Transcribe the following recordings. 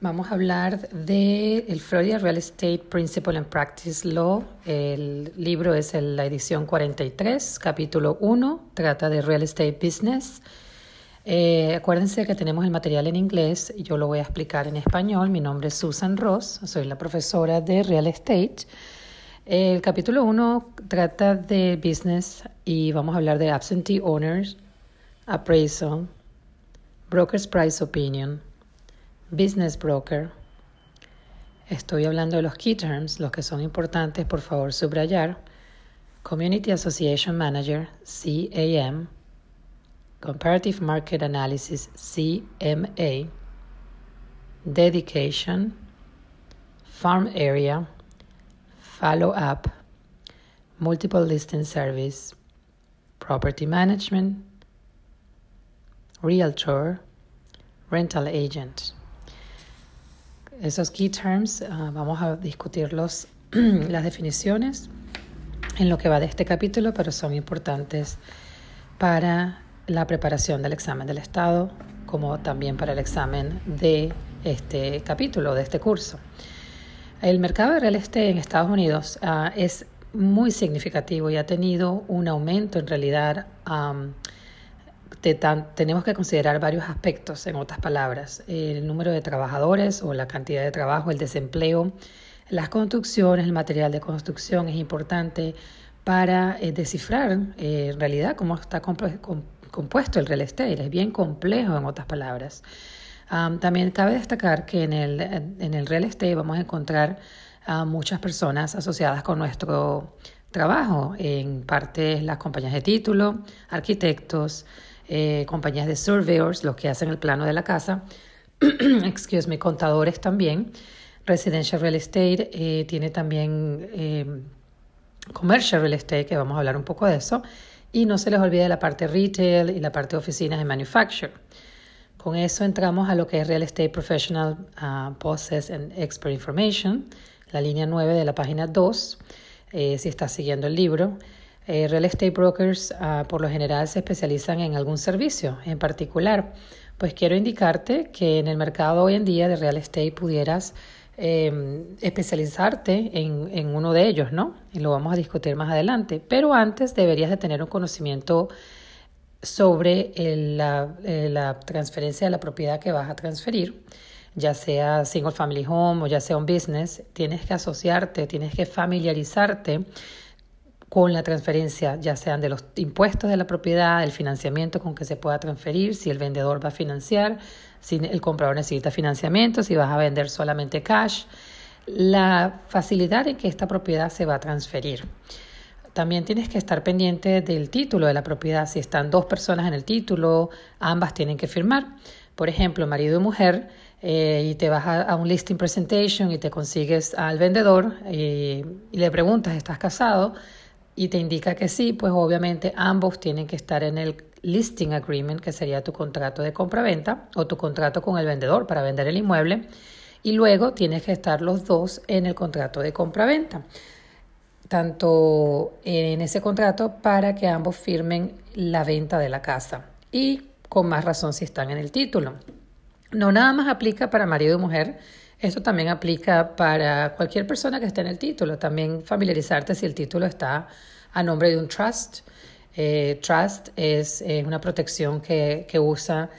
Vamos a hablar de el Florida Real Estate Principle and Practice Law. El libro es la edición 43, capítulo 1, trata de Real Estate Business. Eh, acuérdense que tenemos el material en inglés, yo lo voy a explicar en español. Mi nombre es Susan Ross, soy la profesora de Real Estate. El capítulo 1 trata de business y vamos a hablar de absentee owners, appraisal, broker's price opinion business broker. Estoy hablando de los key terms, los que son importantes, por favor, subrayar. Community Association Manager, CAM. Comparative Market Analysis, CMA. Dedication. Farm Area. Follow Up. Multiple Listing Service. Property Management. Realtor. Rental Agent. Esos key terms, ah, vamos a discutirlos, las definiciones en lo que va de este capítulo, pero son importantes para la preparación del examen del Estado, como también para el examen de este capítulo, de este curso. El mercado de real estate en Estados Unidos ah, es muy significativo y ha tenido un aumento en realidad tenemos que considerar varios aspectos, en otras palabras, el número de trabajadores o la cantidad de trabajo, el desempleo, las construcciones, el material de construcción es importante para eh, descifrar eh, en realidad cómo está compuesto el real estate. Es bien complejo, en otras palabras. también cabe destacar que en el, en el real estate vamos a encontrar a muchas personas asociadas con nuestro trabajo, en parte las compañías de título, arquitectos, eh, compañías de surveyors, los que hacen el plano de la casa, excuse me, contadores también. Residential Real Estate eh, tiene también eh, Commercial Real Estate, que vamos a hablar un poco de eso. Y no se les olvide la parte retail y la parte de oficinas de manufacture. Con eso entramos a lo que es Real Estate Professional Process and Expert Information, la línea 9 de la página 2, si estás siguiendo el libro. Eh, real estate brokers ah, por lo general se especializan en algún servicio en particular. Pues quiero indicarte que en el mercado hoy en día de real estate pudieras em, especializarte en, en, uno de ellos, ¿no? Y lo vamos a discutir más adelante. Pero antes deberías de tener un conocimiento sobre la, eh, la transferencia de la propiedad que vas a transferir ya sea single family home o ya sea un business, tienes que asociarte, tienes que familiarizarte con la transferencia, ya sean de los impuestos de la propiedad, el financiamiento con que se pueda transferir, si el vendedor va a financiar, si el comprador necesita financiamiento, si vas a vender solamente cash, la facilidad en que esta propiedad se va a transferir. También tienes que estar pendiente del título de la propiedad. Si están dos personas en el título, ambas tienen que firmar. Por ejemplo, marido y mujer, eh, y te vas a, un listing presentation y te consigues al vendedor y, y le preguntas, ¿estás casado? Y te indica que sí, pues obviamente ambos tienen que estar en el listing agreement, que sería tu contrato de compra-venta o tu contrato con el vendedor para vender el inmueble. Y luego tienes que estar los dos en el contrato de compra-venta, tanto en ese contrato para que ambos firmen la venta de la casa y con más razón si están en el título. No nada más aplica para marido y mujer, esto también aplica para cualquier persona que esté en el título. También familiarizarte si el título está a nombre de un trust. Eh, trust es una protección que, que, usa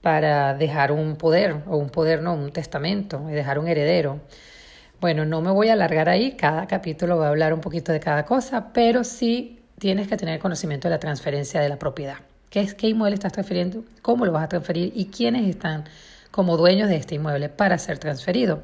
para dejar un poder, o un poder no, un testamento, y dejar un heredero. Bueno, no me voy a alargar ahí, cada capítulo va a hablar un poquito de cada cosa, pero sí tienes que tener conocimiento de la transferencia de la propiedad. ¿Qué es qué inmueble estás transfiriendo? ¿Cómo lo vas a transferir? ¿Y quiénes están como dueños de este inmueble para ser transferido.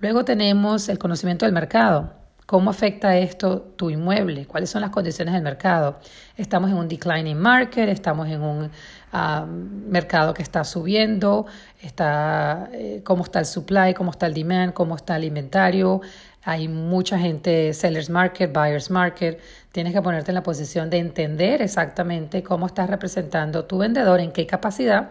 Luego tenemos el conocimiento del mercado. ¿Cómo afecta esto tu inmueble? ¿Cuáles son las condiciones del mercado? Estamos en un declining market, estamos en un ah, mercado que está subiendo, está, eh, cómo está el supply, cómo está el demand, cómo está el inventario. Hay mucha gente, sellers market, buyers market. Tienes que ponerte en la posición de entender exactamente cómo estás representando tu vendedor, en qué capacidad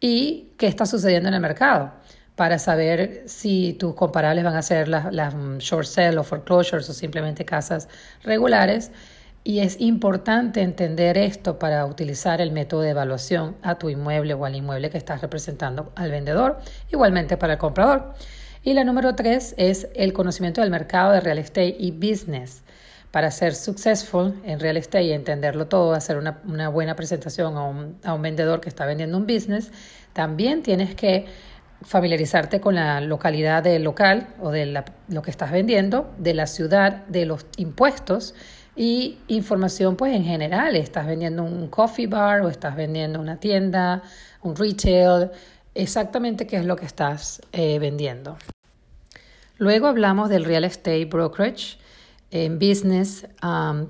y qué está sucediendo en el mercado para saber si tus comparables van a ser las, short sale o foreclosures o simplemente casas regulares Y es importante entender esto para utilizar el método de evaluación a tu inmueble o al inmueble que estás representando al vendedor, igualmente para el comprador. Y la número tres es el conocimiento del mercado de real estate y business. Para ser successful en real estate y entenderlo todo, hacer una, buena presentación a un, vendedor que está vendiendo un business, también tienes que familiarizarte con la localidad del local o de lo que estás vendiendo, de la ciudad, de los impuestos y información pues en general. Estás vendiendo un coffee bar o estás vendiendo una tienda, un retail, exactamente qué es lo que estás eh, vendiendo. Luego hablamos del real estate brokerage en business,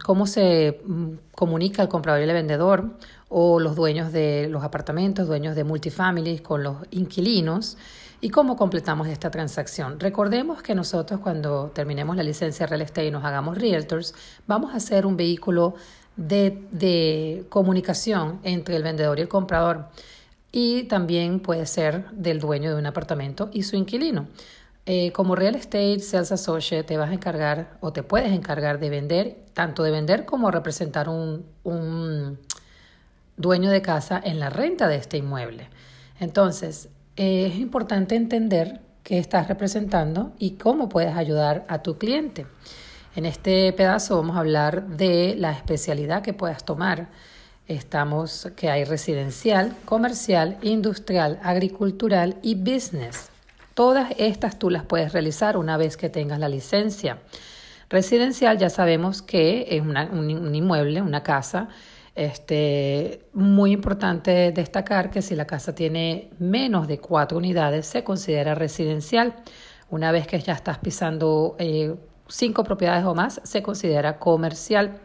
cómo se mm, comunica el comprador y el vendedor o los dueños de los apartamentos, dueños de multifamilies con los inquilinos ¿Y cómo completamos esta transacción? Recordemos que nosotros cuando terminemos la licencia de real estate y nos hagamos realtors, vamos a hacer un vehículo de, comunicación entre el vendedor y el comprador y también puede ser del dueño de un apartamento y su inquilino. Eh, como real estate sales associate te vas a encargar o te puedes encargar de vender, tanto de vender como representar un, un dueño de casa en la renta de este inmueble. Entonces, es importante entender qué estás representando y cómo puedes ayudar a tu cliente. En este pedazo vamos a hablar de la especialidad que puedas tomar. Estamos que hay residencial, comercial, industrial, agricultural y business. Todas estas tú las puedes realizar una vez que tengas la licencia. Residencial ya sabemos que es un inmueble, una casa este, muy importante destacar que si la casa tiene menos de cuatro unidades se considera residencial. Una vez que ya estás pisando eh, cinco propiedades o más, se considera comercial.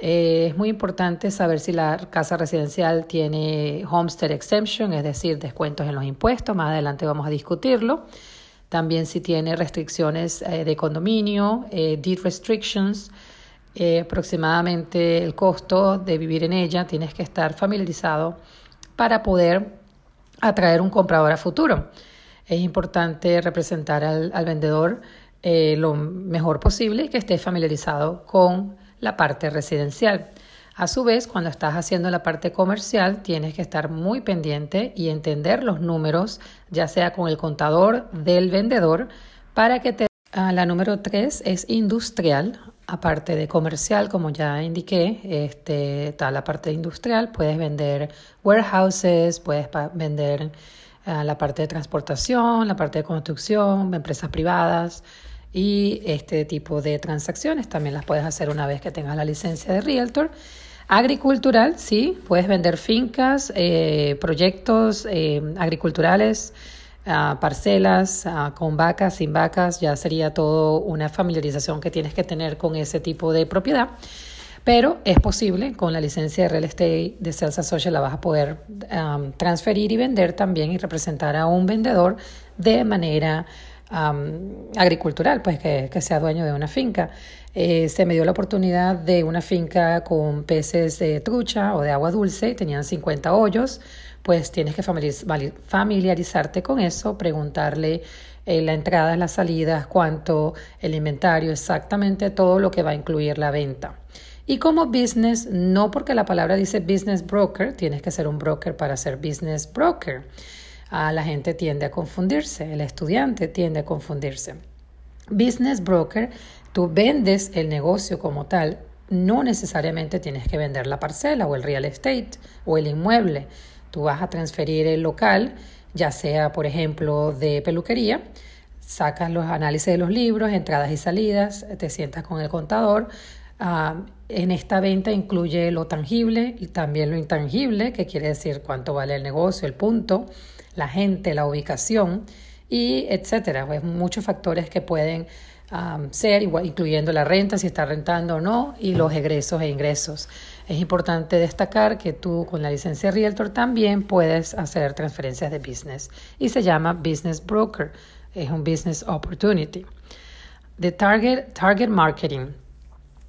Eh, es muy importante saber si la casa residencial tiene homestead exemption, es decir, descuentos en los impuestos. Más adelante vamos a discutirlo. También si tiene restricciones eh, de condominio, deed restrictions, eh, aproximadamente el costo de vivir en ella, tienes que estar familiarizado para poder atraer un comprador a futuro. Es importante representar al, vendedor eh, lo mejor posible y que esté familiarizado con la parte residencial. A su vez, cuando estás haciendo la parte comercial, tienes que estar muy pendiente y entender los números, ya sea con el contador del vendedor, para que te... Ah, la número 3 es industrial, Aparte de comercial, como ya indiqué, este, está la parte industrial, puedes vender warehouses, puedes vender ah, la parte de transportación, la parte de construcción, empresas privadas y este tipo de transacciones también las puedes hacer una vez que tengas la licencia de Realtor. Agricultural, sí, puedes vender fincas, eh, proyectos eh, agriculturales, parcelas, con vacas, sin vacas, ya sería todo una familiarización que tienes que tener con ese tipo de propiedad. Pero es posible, con la licencia de real estate de Celsa Social la vas a poder transferir y vender también y representar a un vendedor de manera agricultural, pues que, que, sea dueño de una finca. Eh, se me dio la oportunidad de una finca con peces de trucha o de agua dulce, tenían 50 hoyos pues tienes que familiarizarte con eso, preguntarle eh, la entrada, las salidas, cuánto, el inventario, exactamente todo lo que va a incluir la venta. Y como business, no porque la palabra dice business broker, tienes que ser un broker para ser business broker. La gente tiende a confundirse, el estudiante tiende a confundirse. Business broker, tú vendes el negocio como tal, no necesariamente tienes que vender la parcela o el real estate o el inmueble. Tú vas a transferir el local, ya sea, por ejemplo, de peluquería, sacas los análisis de los libros, entradas y salidas, te sientas con el contador. Ah, en esta venta incluye lo tangible y también lo intangible, que quiere decir cuánto vale el negocio, el punto, la gente, la ubicación y etcétera. Pues muchos factores que pueden ser, incluyendo la renta, si está rentando o no, y los egresos e ingresos. Es importante destacar que tú con la licencia Realtor también puedes hacer transferencias de business y se llama Business Broker, es un Business Opportunity. De Target, target Marketing.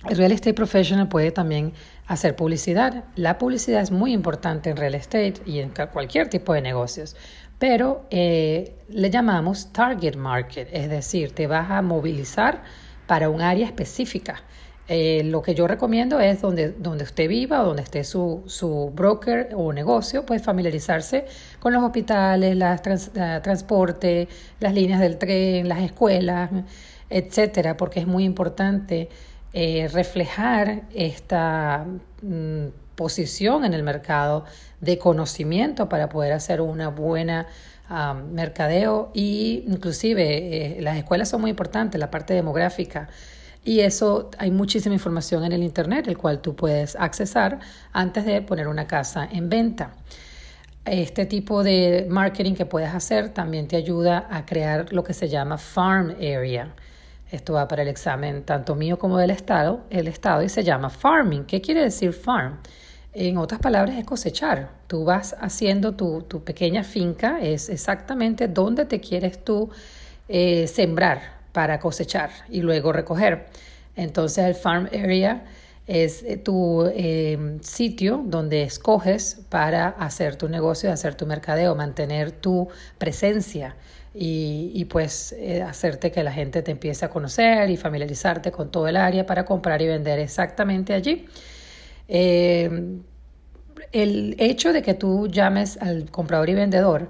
El Real Estate Professional puede también hacer publicidad. La publicidad es muy importante en real estate y en cualquier tipo de negocios pero eh, le llamamos target market, es decir, te vas a movilizar para un área específica. Eh, lo que yo recomiendo es donde, donde usted viva o donde esté su, su broker o negocio, pues familiarizarse con los hospitales, las transporte, las líneas del tren, las escuelas, etcétera, porque es muy importante eh, reflejar esta mm, posición en el mercado de conocimiento para poder hacer una buena mercadeo y inclusive eh, las escuelas son muy importantes, la parte demográfica y eso hay muchísima información en el Internet, el cual tú puedes accesar antes de poner una casa en venta. Este tipo de marketing que puedes hacer también te ayuda a crear lo que se llama farm area. Esto va para el examen tanto mío como del Estado, el Estado y se llama farming. ¿Qué quiere decir farm? En otras palabras, es cosechar. Tú vas haciendo tu, tu pequeña finca, es exactamente dónde te quieres tú eh, sembrar para cosechar y luego recoger. Entonces el farm area es eh, tu eh, sitio donde escoges para hacer tu negocio, hacer tu mercadeo, mantener tu presencia y, pues eh, hacerte que la gente te empiece a conocer y familiarizarte con todo el área para comprar y vender exactamente allí. el hecho de que tú llames al comprador y vendedor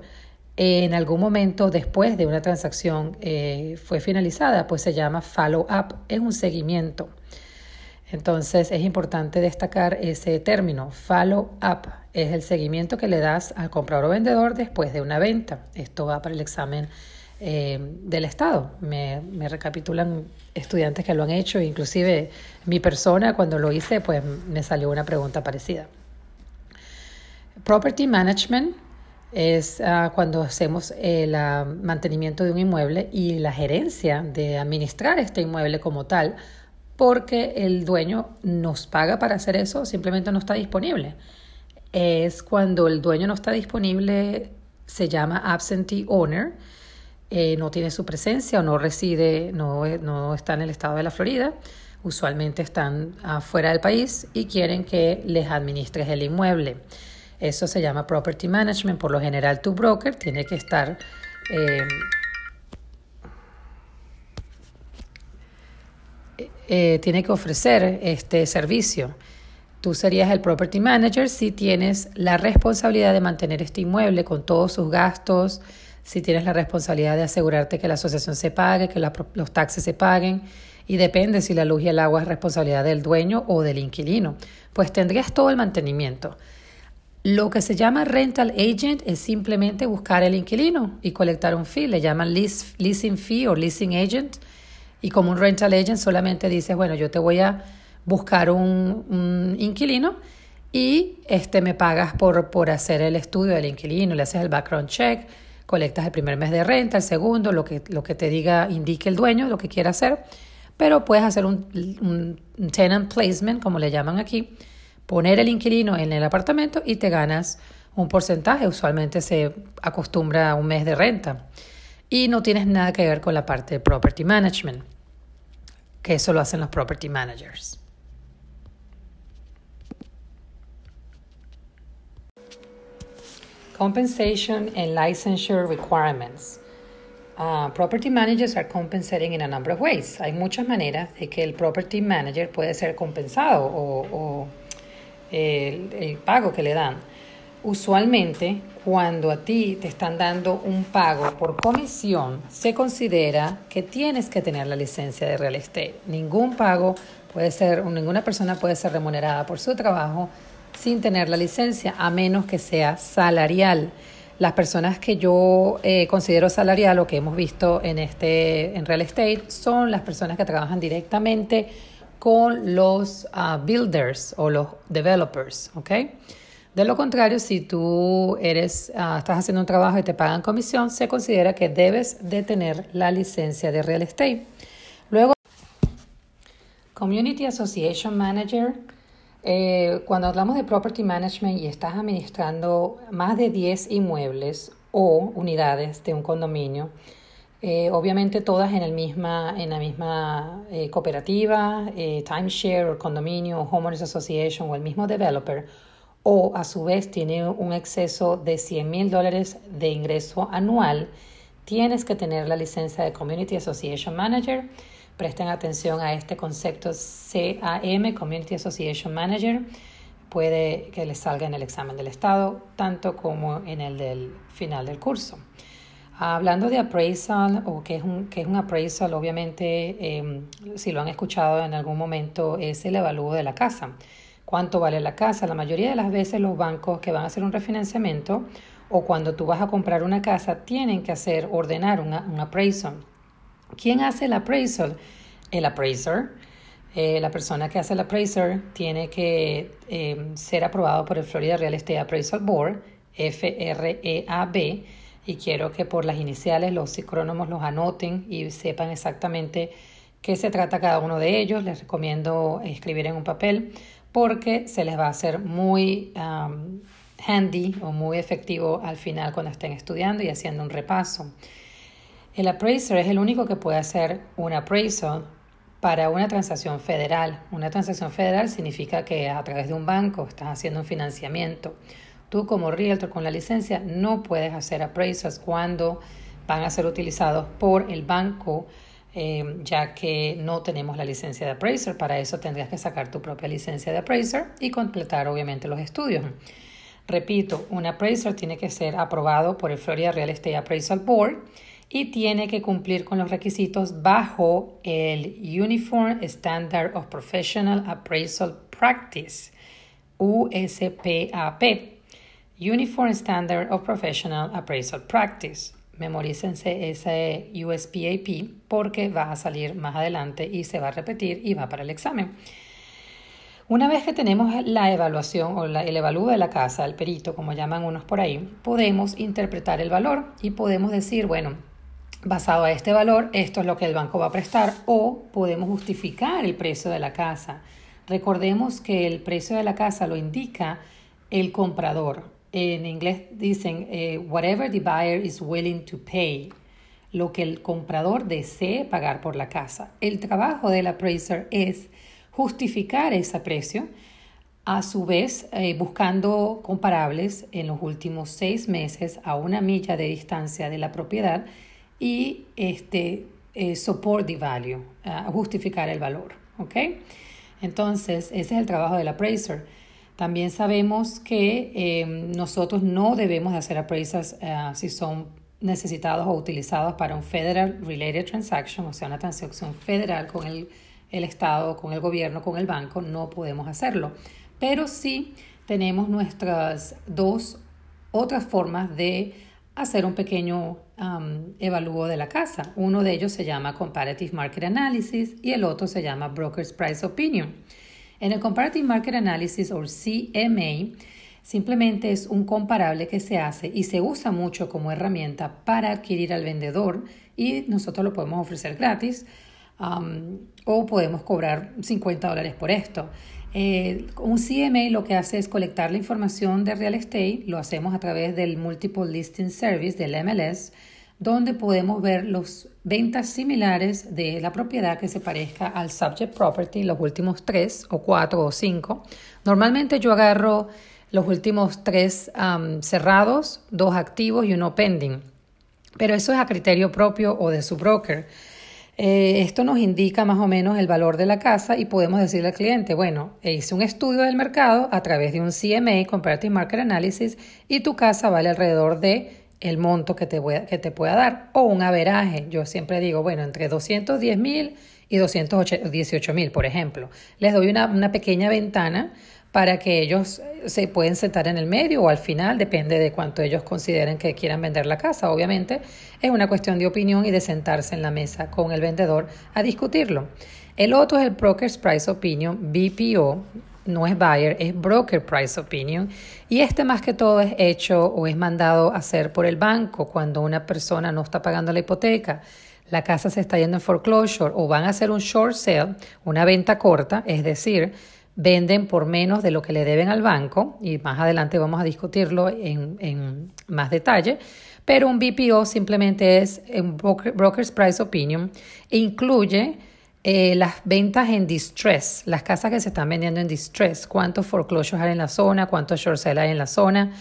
en algún momento después de una transacción eh, fue finalizada, pues se llama follow-up, es un seguimiento. Entonces es importante destacar ese término, follow-up, es el seguimiento que le das al comprador o vendedor después de una venta. Esto va para el examen eh, del Estado. Me, me, recapitulan estudiantes que lo han hecho, inclusive mi persona cuando lo hice, pues me salió una pregunta parecida. Property Management es ah, cuando hacemos el mantenimiento de un inmueble y la gerencia de administrar este inmueble como tal, porque el dueño nos paga para hacer eso, simplemente no está disponible. Es cuando el dueño no está disponible, se llama absentee owner, eh, no tiene su presencia o no reside, no, no está en el estado de la Florida, usualmente están afuera del país y quieren que les administres el inmueble. Eso se llama property management. Por lo general, tu broker tiene que estar... Eh, eh, tiene que ofrecer este servicio. Tú serías el property manager si tienes la responsabilidad de mantener este inmueble con todos sus gastos, si tienes la responsabilidad de asegurarte que la asociación se pague, que los taxes se paguen, y depende si la luz y el agua es responsabilidad del dueño o del inquilino, pues tendrías todo el mantenimiento. Lo que se llama rental agent es simplemente buscar el inquilino y colectar un fee. Le llaman leasing fee o leasing agent. Y como un rental agent solamente dices, bueno, yo te voy a buscar un, inquilino y este me pagas por, por hacer el estudio del inquilino, le haces el background check, colectas el primer mes de renta, el segundo, lo que, lo que te diga, indique el dueño, lo que quiera hacer. Pero puedes hacer un, un tenant placement, como le llaman aquí, poner el inquilino en el apartamento y te ganas un porcentaje. Usualmente se acostumbra a un mes de renta. Y no tienes nada que ver con la parte de property management, que eso lo hacen los property managers. Compensation and licensure requirements. Uh, property managers are compensating in a number of ways. Hay muchas maneras de que el property manager puede ser compensado o, o el, pago que le dan. Usualmente, cuando a ti te están dando un pago por comisión, se considera que tienes que tener la licencia de real estate. Ningún pago puede ser, ninguna persona puede ser remunerada por su trabajo sin tener la licencia, a menos que sea salarial. Las personas que yo eh, considero salarial o que hemos visto en este en real estate son las personas que trabajan directamente con los ah, builders o los developers, ¿ok? De lo contrario, si tú eres, ah, estás haciendo un trabajo y te pagan comisión, se considera que debes de tener la licencia de real estate. Luego, Community Association Manager. Eh, cuando hablamos de property management y estás administrando más de 10 inmuebles o unidades de un condominio, eh, obviamente todas en, el misma, en la misma eh, cooperativa, eh, timeshare o condominio, homeowners association o el mismo developer, o a su vez tiene un exceso de 100 mil dólares de ingreso anual, tienes que tener la licencia de Community Association Manager Presten atención a este concepto CAM, Community Association Manager. Puede que les salga en el examen del Estado, tanto como en el del final del curso. Hablando de appraisal o qué es un, qué es un appraisal, obviamente, em, si lo han escuchado en algún momento, es el evalúo de la casa. ¿Cuánto vale la casa? La mayoría de las veces los bancos que van a hacer un refinanciamiento o cuando tú vas a comprar una casa tienen que hacer, ordenar una, un appraisal. ¿Quién hace el appraisal? El appraiser. Eh, la persona que hace el appraiser tiene que em, ser aprobado por el Florida Real Estate Appraisal Board, FREAB, y quiero que por las iniciales los psicrónomos los anoten y sepan exactamente qué se trata cada uno de ellos. Les recomiendo escribir en un papel porque se les va a hacer muy handy o muy efectivo al final cuando estén estudiando y haciendo un repaso. El appraiser es el único que puede hacer un appraisal para una transacción federal. Una transacción federal significa que a través de un banco estás haciendo un financiamiento. Tú como realtor con la licencia no puedes hacer appraisals cuando van a ser utilizados por el banco, eh, ya que no tenemos la licencia de appraiser. Para eso tendrías que sacar tu propia licencia de appraiser y completar obviamente los estudios. Repito, un appraiser tiene que ser aprobado por el Florida Real Estate Appraisal Board y tiene que cumplir con los requisitos bajo el Uniform Standard of Professional Appraisal Practice, USPAP. Uniform Standard of Professional Appraisal Practice. Memorícense ese USPAP porque va a salir más adelante y se va a repetir y va para el examen. Una vez que tenemos la evaluación o el evalúo de la casa, el perito, como llaman unos por ahí, podemos interpretar el valor y podemos decir, bueno, basado a este valor, esto es lo que el banco va a prestar o podemos justificar el precio de la casa. Recordemos que el precio de la casa lo indica el comprador en inglés dicen eh, whatever the buyer is willing to pay, lo que el comprador desee pagar por la casa. El trabajo del appraiser es justificar ese precio, a su vez eh, buscando comparables en los últimos seis meses a una milla de distancia de la propiedad y este, eh, support the value, justificar el valor. ¿okay? Entonces, ese es el trabajo del appraiser. También sabemos que eh, nosotros no debemos hacer appraisals eh, si son necesitados o utilizados para un Federal Related Transaction, o sea, una transacción federal con el, el Estado, con el gobierno, con el banco, no podemos hacerlo. Pero sí tenemos nuestras dos otras formas de hacer un pequeño um, evalúo de la casa. Uno de ellos se llama Comparative Market Analysis y el otro se llama Broker's Price Opinion. En el Comparative Market Analysis o CMA, simplemente es un comparable que se hace y se usa mucho como herramienta para adquirir al vendedor y nosotros lo podemos ofrecer gratis um, o podemos cobrar 50 dólares por esto. Eh, un CMA lo que hace es colectar la información de real estate, lo hacemos a través del Multiple Listing Service del MLS donde podemos ver las ventas similares de la propiedad que se parezca al subject property, los últimos tres o cuatro o cinco. Normalmente yo agarro los últimos tres cerrados, dos activos y uno pending, pero eso es a criterio propio o de su broker. Eh, esto nos indica más o menos el valor de la casa y podemos decirle al cliente, bueno, hice un estudio del mercado a través de un CMA, Comparative Market Analysis, y tu casa vale alrededor de el monto que te, que te pueda dar o un averaje. Yo siempre digo, bueno, entre 210 mil y 218 mil, por ejemplo. Les doy una, una, pequeña ventana para que ellos se pueden sentar en el medio o al final, depende de cuánto ellos consideren que quieran vender la casa. Obviamente es una cuestión de opinión y de sentarse en la mesa con el vendedor a discutirlo. El otro es el Broker's Price Opinion, BPO, no es buyer, es broker price opinion. Y este más que todo es hecho o es mandado a hacer por el banco cuando una persona no está pagando la hipoteca, la casa se está yendo en foreclosure o van a hacer un short sale, una venta corta, es decir, venden por menos de lo que le deben al banco, y más adelante vamos a discutirlo en, en más detalle, pero un BPO simplemente es un broker's price opinion e incluye eh, las ventas en distress, las casas que se están vendiendo en distress, cuántos foreclosures hay en la zona, cuántos short sale hay en la zona.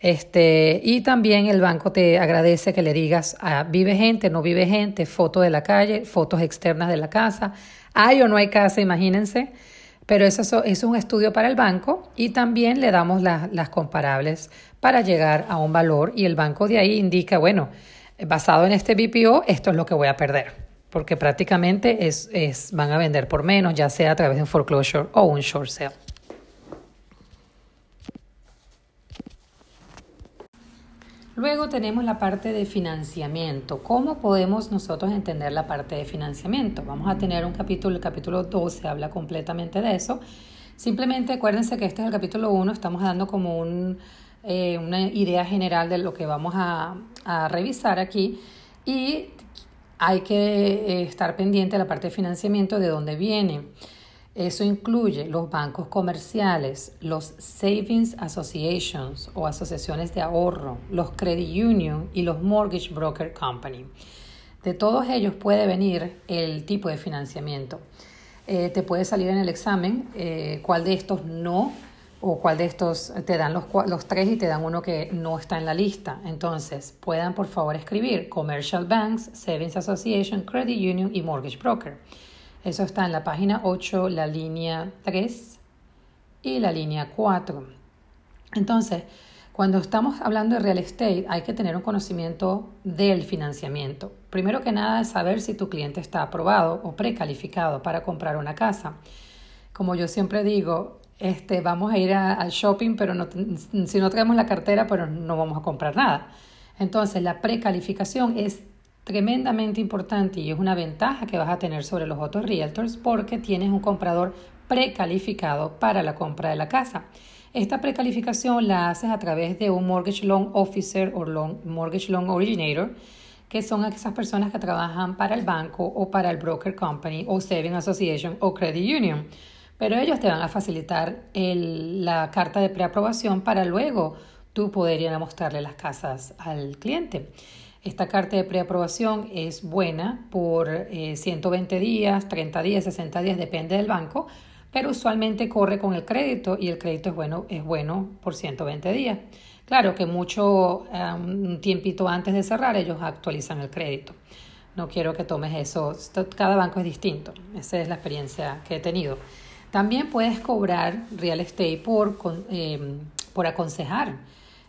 Este, y también el banco te agradece que le digas, ah, vive gente, no vive gente, foto de la calle, fotos externas de la casa, hay o no hay casa, imagínense. Pero eso, es un estudio para el banco y también le damos las comparables para llegar a un valor y el banco de ahí indica, bueno, basado en este BPO, esto es lo que voy a perder, porque prácticamente es, es, van a vender por menos, ya sea a través de un foreclosure o un short sale. Luego tenemos la parte de financiamiento. ¿Cómo podemos nosotros entender la parte de financiamiento? Vamos a tener un capítulo, el capítulo 12 habla completamente de eso. Simplemente acuérdense que este es el capítulo 1, estamos dando como un, eh, una idea general de lo que vamos a, a revisar aquí y hay que eh, estar pendiente de la parte de financiamiento, de dónde viene. Eso incluye los bancos comerciales, los Savings Associations o asociaciones de ahorro, los Credit Union y los Mortgage Broker Company. De todos ellos puede venir el tipo de financiamiento. Eh, te puede salir en el examen eh, cuál de estos no o cuál de estos te dan los, los tres y te dan uno que no está en la lista. Entonces, puedan por favor escribir Commercial Banks, Savings Association, Credit Union y Mortgage Broker. Eso está en la página 8, la línea 3 y la línea 4. Entonces, cuando estamos hablando de real estate, hay que tener un conocimiento del financiamiento. Primero que nada saber si tu cliente está aprobado o precalificado para comprar una casa. Como yo siempre digo, este, vamos a ir al shopping, pero si no traemos la cartera, pero no vamos a comprar nada. Entonces, la precalificación es tremendamente importante y es una ventaja que vas a tener sobre los otros realtors porque tienes un comprador precalificado para la compra de la casa. Esta precalificación la haces a través de un Mortgage Loan Officer o Mortgage Loan Originator, que son esas personas que trabajan para el banco o para el Broker Company o Saving Association o Credit Union. Pero ellos te van a facilitar la carta de preaprobación para luego tú poder ir a mostrarle las casas al cliente. Esta carta de preaprobación es buena por 120 eh, días, 30 días, 60 días, depende del banco, pero usualmente corre con el crédito y el crédito es bueno, es bueno por 120 días. Claro que mucho, un tiempito antes de cerrar, ellos actualizan el crédito. No quiero que tomes eso, cada banco es distinto, esa es la experiencia que he tenido. También puedes cobrar real estate por, eh, por aconsejar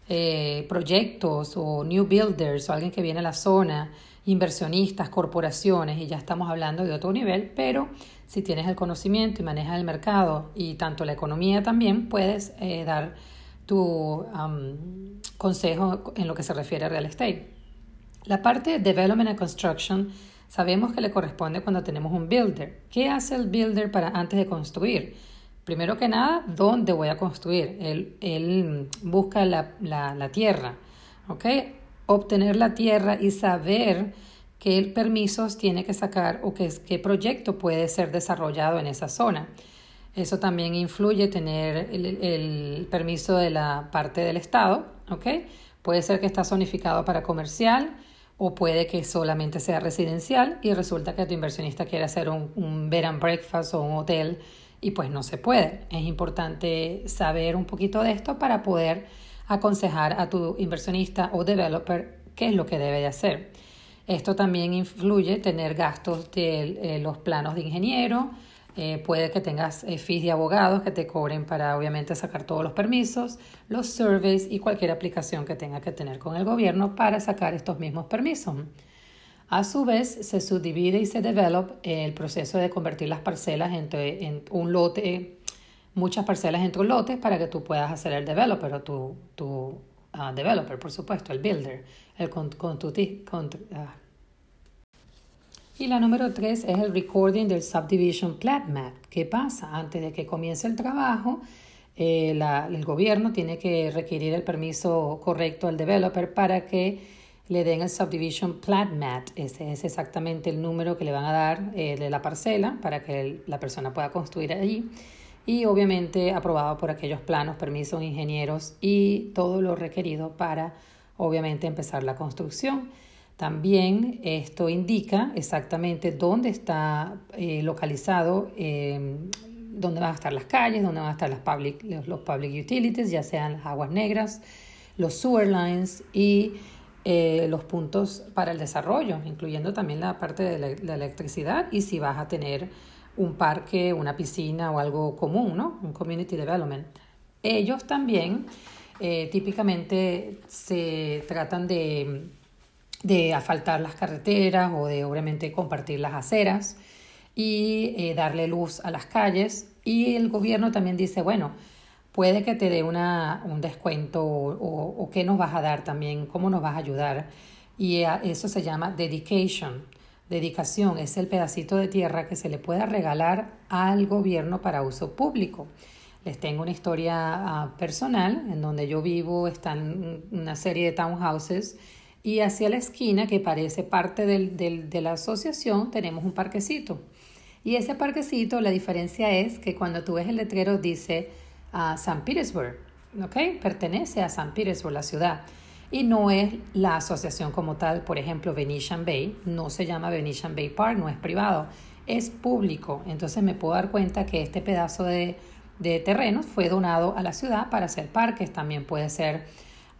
eh, proyectos o new builders o alguien que viene a la zona, inversionistas, corporaciones, y ya estamos hablando de otro nivel, pero si tienes el conocimiento y manejas el mercado y tanto la economía también, puedes eh, dar tu consejo en lo que se refiere a real estate. La parte de development and construction sabemos que le corresponde cuando tenemos un builder. ¿Qué hace el builder para antes de construir? Primero que nada, ¿dónde voy a construir? Él, busca la, la, tierra, ¿ok? Obtener la tierra y saber qué permisos tiene que sacar o qué, qué proyecto puede ser desarrollado en esa zona. Eso también influye tener el, el, permiso de la parte del Estado, ¿ok? Puede ser que está zonificado para comercial o puede que solamente sea residencial y resulta que tu inversionista quiere hacer un, un bed and breakfast o un hotel y pues no se puede. Es importante saber un poquito de esto para poder aconsejar a tu inversionista o developer qué es lo que debe de hacer. Esto también influye tener gastos de eh, los planos de ingeniero, eh, puede que tengas eh, fees de abogados que te cobren para obviamente sacar todos los permisos, los surveys y cualquier aplicación que tenga que tener con el gobierno para sacar estos mismos permisos. A su vez, se subdivide y se develop el proceso de convertir las parcelas entre, en un lote, muchas parcelas entre un lote para que tú puedas hacer el developer o tu, tu ah, developer, por supuesto, el builder, el con, con, ah. Y la número tres es el recording del subdivision plat map. ¿Qué pasa? Antes de que comience el trabajo, eh, el gobierno tiene que requerir el permiso correcto al developer para que le den el Subdivision Plat Mat. Ese es exactamente el número que le van a dar eh, de la parcela para que la persona pueda construir allí. Y obviamente aprobado por aquellos planos, permisos, ingenieros y todo lo requerido para obviamente empezar la construcción. También esto indica exactamente dónde está eh, localizado, eh, dónde van a estar las calles, dónde van a estar las public, los public utilities, ya sean las aguas negras, los sewer lines y eh, los puntos para el desarrollo, incluyendo también la parte de la, electricidad y si vas a tener un parque, una piscina o algo común, ¿no? Un community development. Ellos también eh, típicamente se tratan de, de asfaltar las carreteras o de obviamente compartir las aceras y eh, darle luz a las calles. Y el gobierno también dice, bueno, puede que te dé una, un descuento o, o, qué nos vas a dar también, cómo nos vas a ayudar. Y eso se llama dedication. Dedicación es el pedacito de tierra que se le pueda regalar al gobierno para uso público. Les tengo una historia ah, personal en donde yo vivo, están una serie de townhouses y hacia la esquina, que parece parte del, del, de la asociación, tenemos un parquecito. Y ese parquecito, la diferencia es que cuando tú ves el letrero dice a San Petersburg, ¿ok? Pertenece a San Petersburg, la ciudad. Y no es la asociación como tal, por ejemplo, Venetian Bay, no se llama Venetian Bay Park, no es privado, es público. Entonces me puedo dar cuenta que este pedazo de, de terrenos fue donado a la ciudad para hacer parques, también puede ser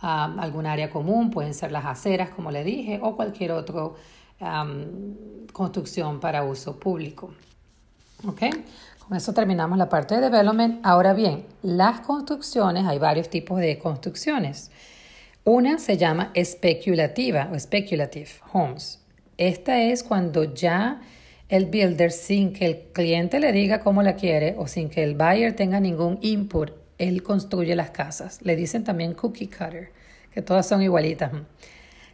um, algún área común, pueden ser las aceras, como le dije, o cualquier otra construcción para uso público. ¿Ok? Con eso terminamos la parte de development. Ahora bien, las construcciones, hay varios tipos de construcciones. Una se llama especulativa o speculative homes. Esta es cuando ya el builder, sin que el cliente le diga cómo la quiere o sin que el buyer tenga ningún input, él construye las casas. Le dicen también cookie cutter, que todas son igualitas.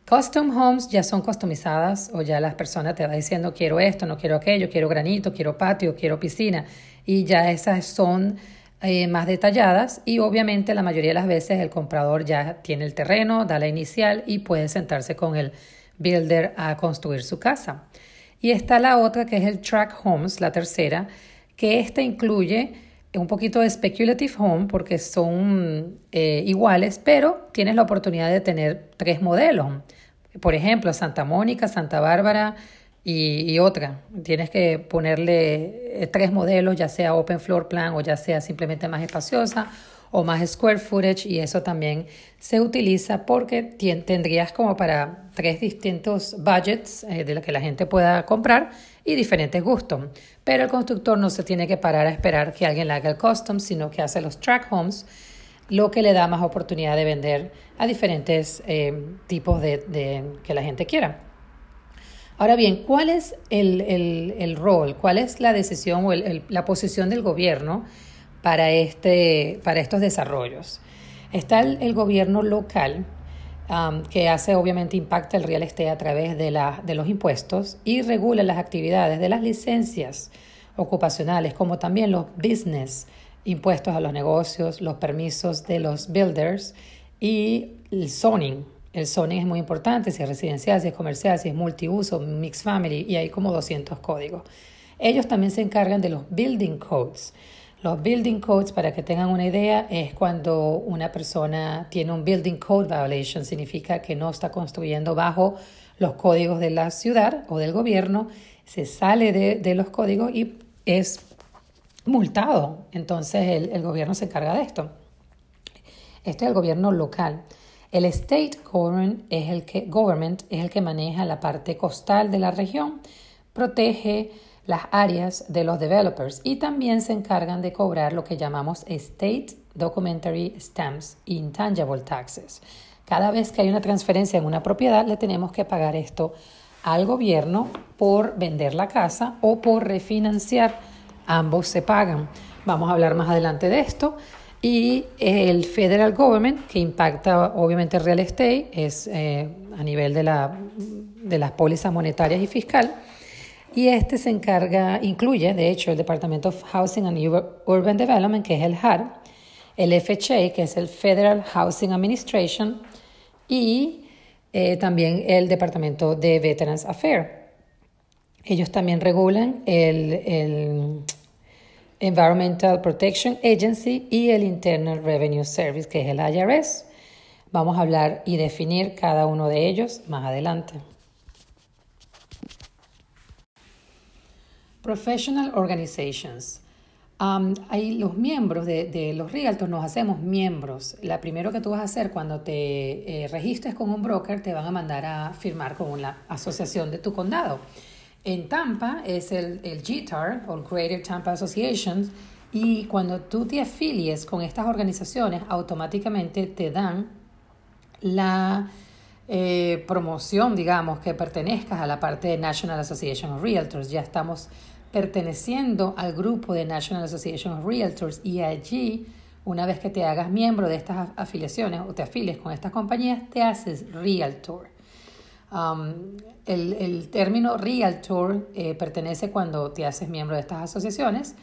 Custom homes ya son customizadas o ya las personas te van diciendo quiero esto, no quiero aquello, quiero granito, quiero patio, quiero piscina y ya esas son eh, más detalladas y obviamente la mayoría de las veces el comprador ya tiene el terreno, da la inicial y puede sentarse con el builder a construir su casa. Y está la otra que es el track homes, la tercera, que esta incluye un poquito de speculative home porque son eh, iguales, pero tienes la oportunidad de tener tres modelos. Por ejemplo, Santa Mónica, Santa Bárbara y, otra. Tienes que ponerle eh, tres modelos, ya sea open floor plan o ya sea simplemente más espaciosa o más square footage y eso también se utiliza porque tendrías como para tres distintos budgets eh, de lo que la gente pueda comprar y diferentes gustos. Pero el constructor no se tiene que parar a esperar que alguien le haga el custom, sino que hace los track homes lo que le da más oportunidad de vender a diferentes eh, tipos de, que la gente quiera. Ahora bien, ¿cuál es el, rol, cuál es la decisión o la posición del gobierno para, este, para estos desarrollos? Está el, gobierno local, um, que hace obviamente impacta el real estate a través de, la, de los impuestos y regula las actividades de las licencias ocupacionales, como también los business impuestos a los negocios, los permisos de los builders y el zoning. El zoning es muy importante, si es residencial, si es comercial, si es multiuso, mixed family, y hay como 200 códigos. Ellos también se encargan de los building codes. Los building codes, para que tengan una idea, es cuando una persona tiene un building code violation, significa que no está construyendo bajo los códigos de la ciudad o del gobierno, se sale de, de los códigos y es multado. Entonces el, gobierno se encarga de esto. Este es el gobierno local. El state government es el que, government es el que maneja la parte costal de la región, protege las áreas de los developers y también se encargan de cobrar lo que llamamos State Documentary Stamps Intangible Taxes. Cada vez que hay una transferencia en una propiedad le tenemos que pagar esto al gobierno por vender la casa o por refinanciar ambos se pagan. Vamos a hablar más adelante de esto. Y el federal government, que impacta obviamente el real estate, es eh, a nivel de, la, de las pólizas monetarias y fiscal. Y este se encarga, incluye, de hecho, el Departamento of Housing and Urban Development, que es el HAR, el FHA, que es el Federal Housing Administration, y eh, también el Departamento de Veterans Affairs. Ellos también regulan el Environmental Protection Agency y el Internal Revenue Service, que es el IRS. Vamos a hablar y definir cada uno de ellos más adelante. Professional Organizations. hay los miembros de, los realtors, nos hacemos miembros. La primero que tú vas a hacer cuando te eh, registres con un broker, te van a mandar a firmar con la asociación de tu condado. En Tampa es el, el GTAR o Greater Tampa Association y cuando tú te afilies con estas organizaciones, automáticamente te dan la eh, promoción, digamos, que pertenezcas a la parte de National Association of Realtors. Ya estamos perteneciendo al grupo de National Association of Realtors y allí, una vez que te hagas miembro de estas afiliaciones o te afilies con estas compañías, te haces Realtor. Um, el, término Realtor eh, pertenece cuando te haces miembro de estas asociaciones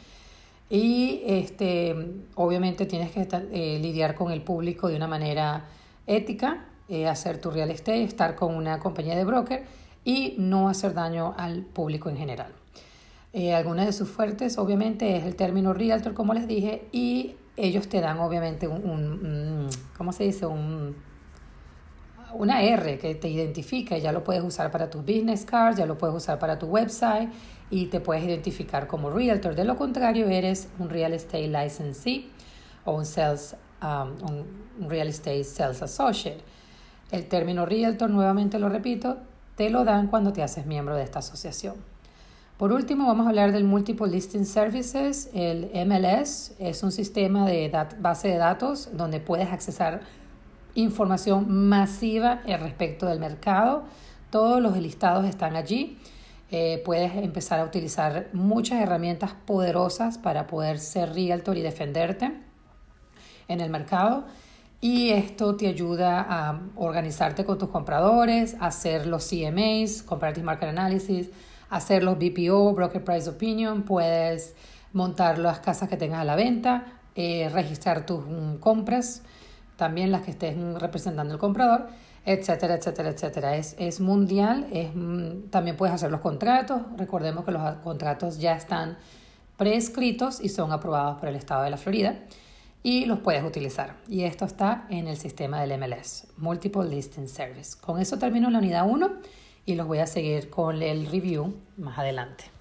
y este, obviamente tienes que eh, lidiar con el público de una manera ética, eh, hacer tu real estate, estar con una compañía de broker y no hacer daño al público en general. Algunas de sus fuertes, obviamente, es el término realtor, como les dije, y ellos te dan, obviamente, un, ¿cómo se dice? Un, una R que te identifica, ya lo puedes usar para tus business cards, ya lo puedes usar para tu website y te puedes identificar como realtor. De lo contrario, eres un real estate licensee o un sales, um, un real estate sales associate. El término realtor, nuevamente lo repito, te lo dan cuando te haces miembro de esta asociación. Por último, vamos a hablar del Multiple Listing Services. El MLS es un sistema de base de datos donde puedes accesar información masiva respecto del mercado. Todos los listados están allí. Eh, puedes empezar a utilizar muchas herramientas poderosas para poder ser realtor y defenderte en el mercado. Y esto te ayuda a organizarte con tus compradores, hacer los CMAs, Comparative Market Analysis, hacer los BPO, Broker Price Opinion, puedes montar las casas que tengas a la venta, eh, registrar tus mm, compras, también las que estén representando el comprador, etcétera, etcétera, etcétera. Es, es mundial, es, mm, también puedes hacer los contratos, recordemos que los contratos ya están prescritos y son aprobados por el estado de la Florida y los puedes utilizar. Y esto está en el sistema del MLS, Multiple Listing Service. Con eso termino la unidad 1 y los voy a seguir con el review más adelante.